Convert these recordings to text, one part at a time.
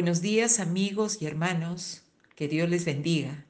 Buenos días amigos y hermanos, que Dios les bendiga.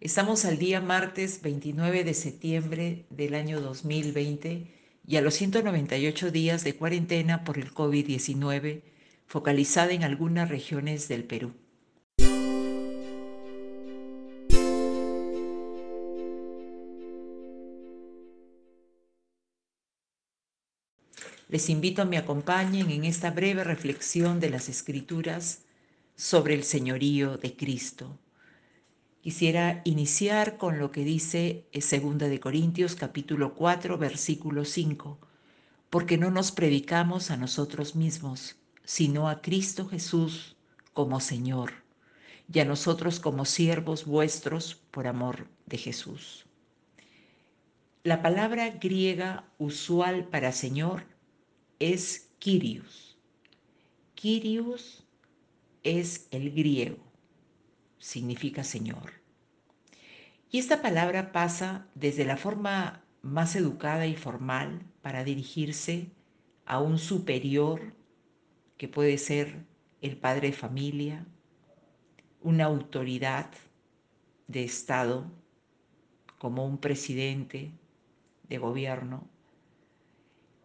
Estamos al día martes 29 de septiembre del año 2020 y a los 198 días de cuarentena por el COVID-19 focalizada en algunas regiones del Perú. Les invito a me acompañen en esta breve reflexión de las Escrituras sobre el señorío de Cristo. Quisiera iniciar con lo que dice 2 de Corintios capítulo 4 versículo 5, porque no nos predicamos a nosotros mismos, sino a Cristo Jesús como Señor, y a nosotros como siervos vuestros por amor de Jesús. La palabra griega usual para Señor es Kyrios. Kyrios es el griego, significa Señor. Y esta palabra pasa desde la forma más educada y formal para dirigirse a un superior que puede ser el padre de familia, una autoridad de Estado como un presidente de gobierno.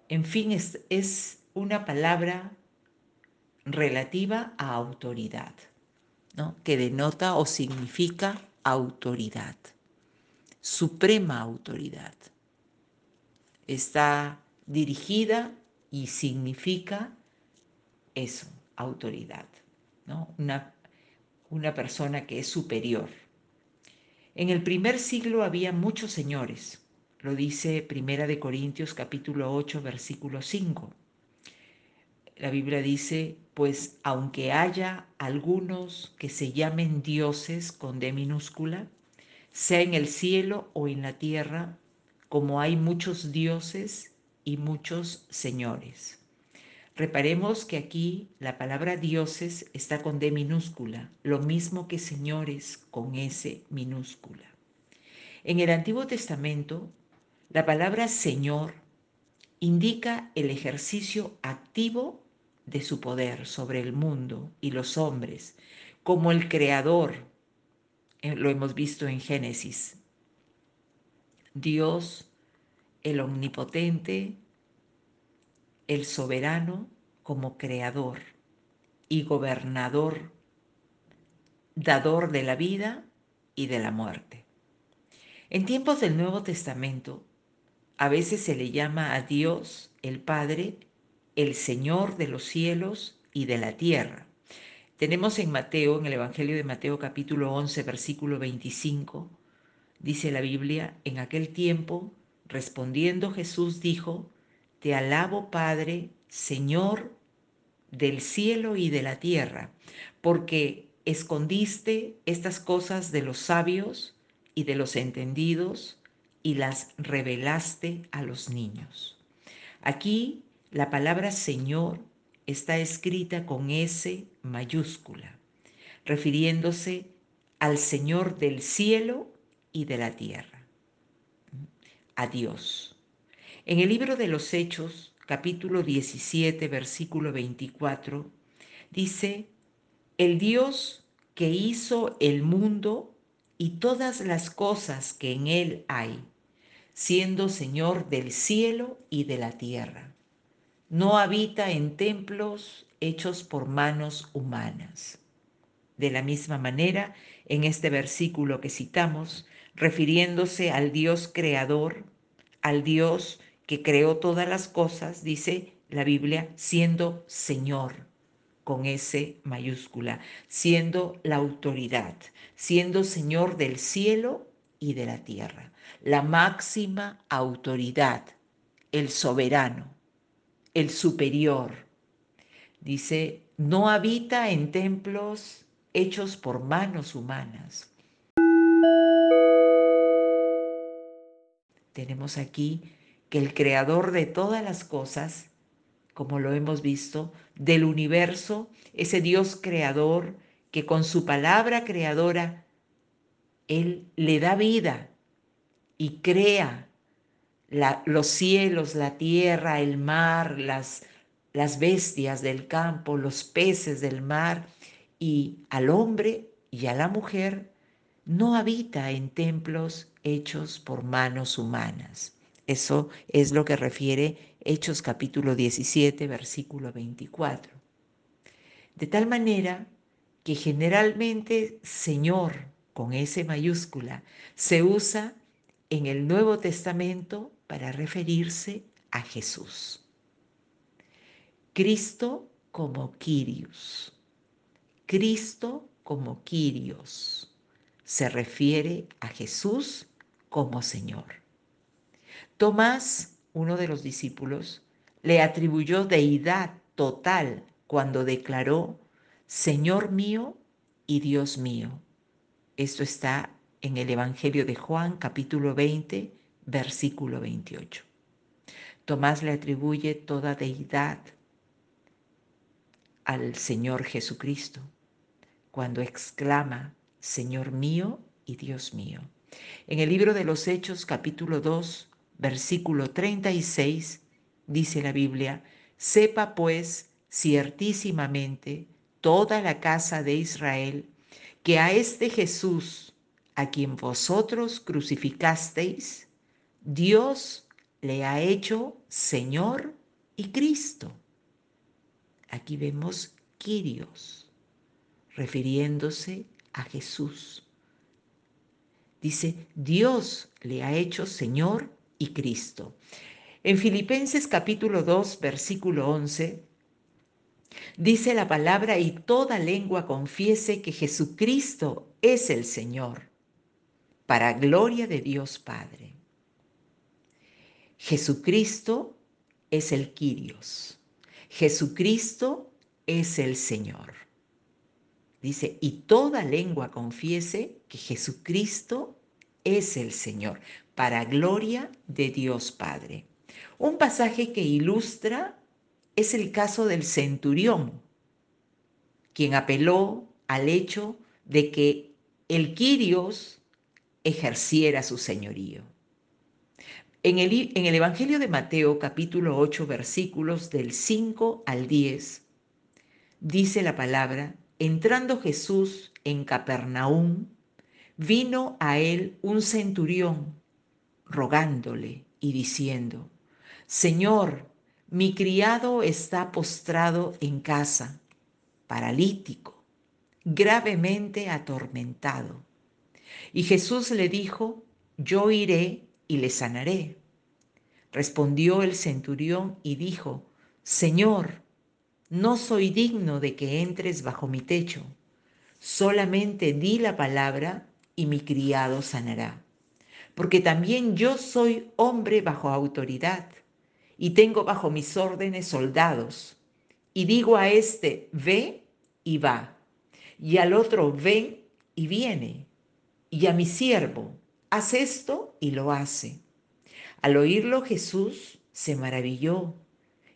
En fin, es, es una palabra relativa a autoridad, ¿no? que denota o significa autoridad, suprema autoridad. Está dirigida y significa eso, autoridad, ¿no? una, una persona que es superior. En el primer siglo había muchos señores, lo dice Primera de Corintios capítulo 8 versículo 5 la Biblia dice, pues aunque haya algunos que se llamen dioses con D minúscula, sea en el cielo o en la tierra, como hay muchos dioses y muchos señores. Reparemos que aquí la palabra dioses está con D minúscula, lo mismo que señores con S minúscula. En el Antiguo Testamento, la palabra Señor indica el ejercicio activo de su poder sobre el mundo y los hombres, como el creador, eh, lo hemos visto en Génesis. Dios, el omnipotente, el soberano como creador y gobernador, dador de la vida y de la muerte. En tiempos del Nuevo Testamento, a veces se le llama a Dios el Padre el Señor de los cielos y de la tierra. Tenemos en Mateo, en el Evangelio de Mateo capítulo 11, versículo 25, dice la Biblia, en aquel tiempo, respondiendo Jesús dijo, Te alabo Padre, Señor del cielo y de la tierra, porque escondiste estas cosas de los sabios y de los entendidos y las revelaste a los niños. Aquí la palabra Señor está escrita con S mayúscula, refiriéndose al Señor del cielo y de la tierra, a Dios. En el libro de los Hechos, capítulo 17, versículo 24, dice, el Dios que hizo el mundo y todas las cosas que en él hay, siendo Señor del cielo y de la tierra no habita en templos hechos por manos humanas. De la misma manera, en este versículo que citamos, refiriéndose al Dios creador, al Dios que creó todas las cosas, dice la Biblia, siendo Señor, con S mayúscula, siendo la autoridad, siendo Señor del cielo y de la tierra, la máxima autoridad, el soberano el superior. Dice, no habita en templos hechos por manos humanas. Tenemos aquí que el creador de todas las cosas, como lo hemos visto, del universo, ese Dios creador que con su palabra creadora, Él le da vida y crea los cielos, la tierra, el mar, las, las bestias del campo, los peces del mar y al hombre y a la mujer no habita en templos hechos por manos humanas. Eso es lo que refiere Hechos capítulo 17, versículo 24. De tal manera que generalmente Señor con S mayúscula se usa en el Nuevo Testamento para referirse a Jesús. Cristo como Kyrios. Cristo como Kyrios. Se refiere a Jesús como Señor. Tomás, uno de los discípulos, le atribuyó deidad total cuando declaró, Señor mío y Dios mío. Esto está en el Evangelio de Juan capítulo 20, versículo 28. Tomás le atribuye toda deidad al Señor Jesucristo cuando exclama, Señor mío y Dios mío. En el libro de los Hechos capítulo 2, versículo 36, dice la Biblia, sepa pues ciertísimamente toda la casa de Israel que a este Jesús, a quien vosotros crucificasteis, Dios le ha hecho Señor y Cristo. Aquí vemos Kyrios, refiriéndose a Jesús. Dice, Dios le ha hecho Señor y Cristo. En Filipenses capítulo 2, versículo 11, dice la palabra, y toda lengua confiese que Jesucristo es el Señor, para gloria de Dios Padre. Jesucristo es el Kyrios. Jesucristo es el Señor. Dice, y toda lengua confiese que Jesucristo es el Señor, para gloria de Dios Padre. Un pasaje que ilustra es el caso del centurión, quien apeló al hecho de que el Quirios ejerciera su señorío. En el, Evangelio de Mateo capítulo 8 versículos del 5 al 10 dice la palabra, entrando Jesús en Capernaum, vino a él un centurión rogándole y diciendo, Señor, mi criado está postrado en casa, paralítico, gravemente atormentado. Y Jesús le dijo, yo iré y le sanaré. Respondió el centurión y dijo, Señor, no soy digno de que entres bajo mi techo, solamente di la palabra y mi criado sanará. Porque también yo soy hombre bajo autoridad y tengo bajo mis órdenes soldados. Y digo a este, ve y va. Y al otro, ven y viene. Y a mi siervo, haz esto y lo hace. Al oírlo Jesús se maravilló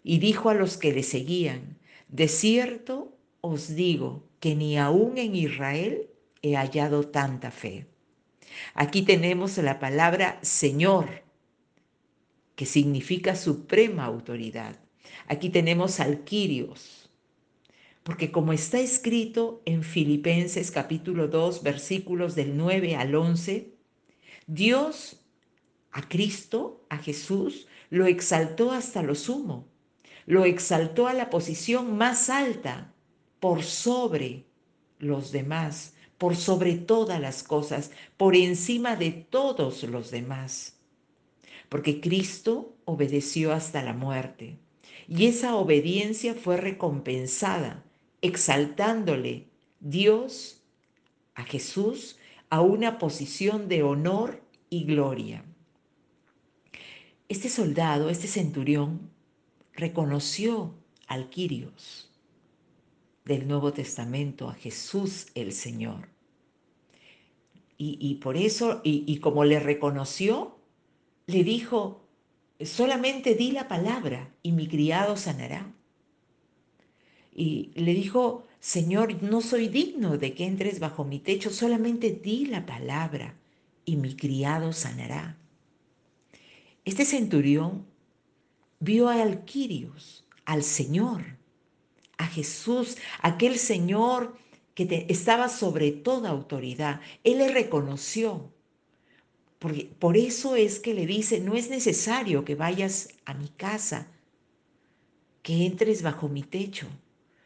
y dijo a los que le seguían, de cierto os digo que ni aún en Israel he hallado tanta fe. Aquí tenemos la palabra Señor que significa suprema autoridad. Aquí tenemos al Quirios, porque como está escrito en Filipenses capítulo 2 versículos del 9 al 11, Dios a Cristo, a Jesús, lo exaltó hasta lo sumo, lo exaltó a la posición más alta por sobre los demás, por sobre todas las cosas, por encima de todos los demás porque Cristo obedeció hasta la muerte. Y esa obediencia fue recompensada, exaltándole Dios a Jesús a una posición de honor y gloria. Este soldado, este centurión, reconoció al Quirios del Nuevo Testamento, a Jesús el Señor. Y, por eso, y, y como le reconoció, le dijo, solamente di la palabra y mi criado sanará. Y le dijo, Señor, no soy digno de que entres bajo mi techo, solamente di la palabra y mi criado sanará. Este centurión vio a Alquirios, al Señor, a Jesús, aquel Señor que estaba sobre toda autoridad. Él le reconoció. por eso es que le dice, no es necesario que vayas a mi casa, que entres bajo mi techo.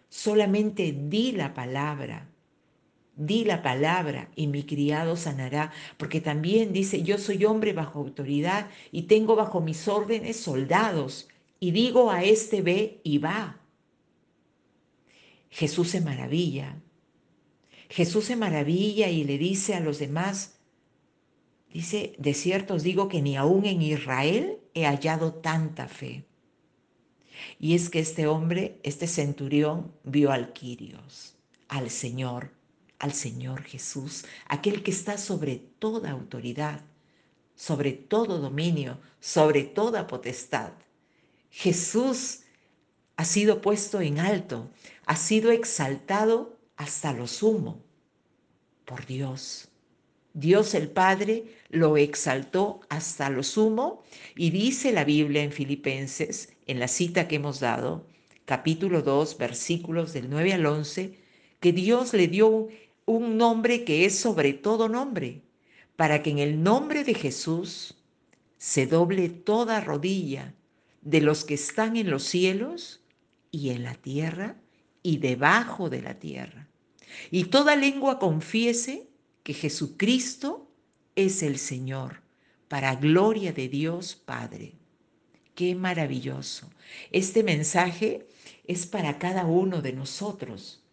Solamente di la palabra. Di la palabra y mi criado sanará, porque también dice, yo soy hombre bajo autoridad y tengo bajo mis órdenes soldados, y digo a este ve y va. Jesús se maravilla. Jesús se maravilla y le dice a los demás, dice, de cierto os digo que ni aún en Israel he hallado tanta fe. Y es que este hombre, este centurión, vio al Quirios, al Señor, al Señor Jesús, aquel que está sobre toda autoridad, sobre todo dominio, sobre toda potestad. Jesús ha sido puesto en alto, ha sido exaltado hasta lo sumo por Dios. Dios el Padre lo exaltó hasta lo sumo y dice la Biblia en Filipenses, en la cita que hemos dado, capítulo 2, versículos del 9 al 11, que Dios le dio un nombre que es sobre todo nombre, para que en el nombre de Jesús se doble toda rodilla de los que están en los cielos y en la tierra y debajo de la tierra. Y toda lengua confiese que Jesucristo es el Señor, para gloria de Dios Padre. Qué maravilloso. Este mensaje es para cada uno de nosotros.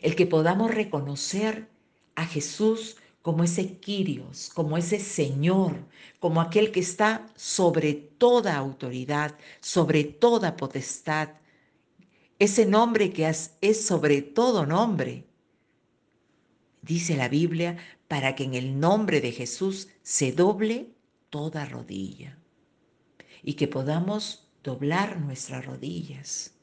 El que podamos reconocer a Jesús como ese Quirios, como ese Señor, como aquel que está sobre toda autoridad, sobre toda potestad, ese nombre que es sobre todo nombre. Dice la Biblia, para que en el nombre de Jesús se doble toda rodilla y que podamos doblar nuestras rodillas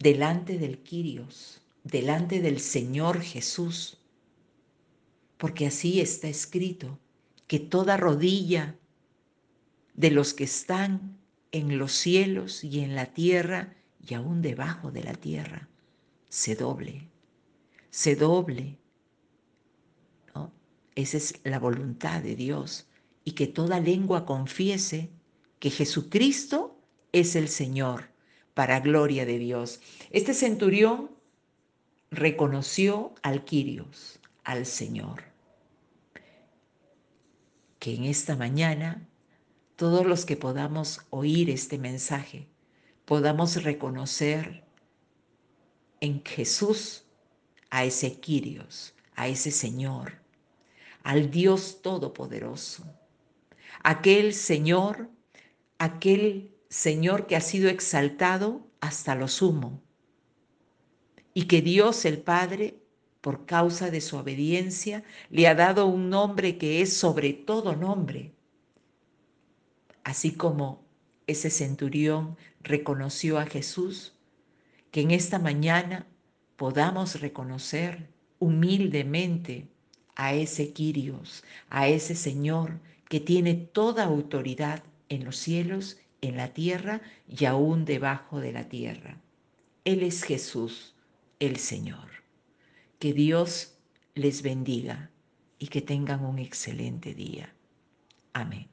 delante del Quirios, delante del Señor Jesús, porque así está escrito, que toda rodilla de los que están en los cielos y en la tierra y aún debajo de la tierra, se doble, se doble. Esa es la voluntad de Dios y que toda lengua confiese que Jesucristo es el Señor, para gloria de Dios. Este centurión reconoció al Quirios, al Señor. Que en esta mañana todos los que podamos oír este mensaje, podamos reconocer en Jesús a ese Quirios, a ese Señor, al Dios Todopoderoso, aquel Señor, aquel Señor que ha sido exaltado hasta lo sumo, y que Dios el Padre, por causa de su obediencia, le ha dado un nombre que es sobre todo nombre, así como ese centurión reconoció a Jesús, que en esta mañana podamos reconocer humildemente a ese Quirios, a ese Señor que tiene toda autoridad en los cielos, en la tierra y aún debajo de la tierra. Él es Jesús, el Señor. Que Dios les bendiga y que tengan un excelente día. Amén.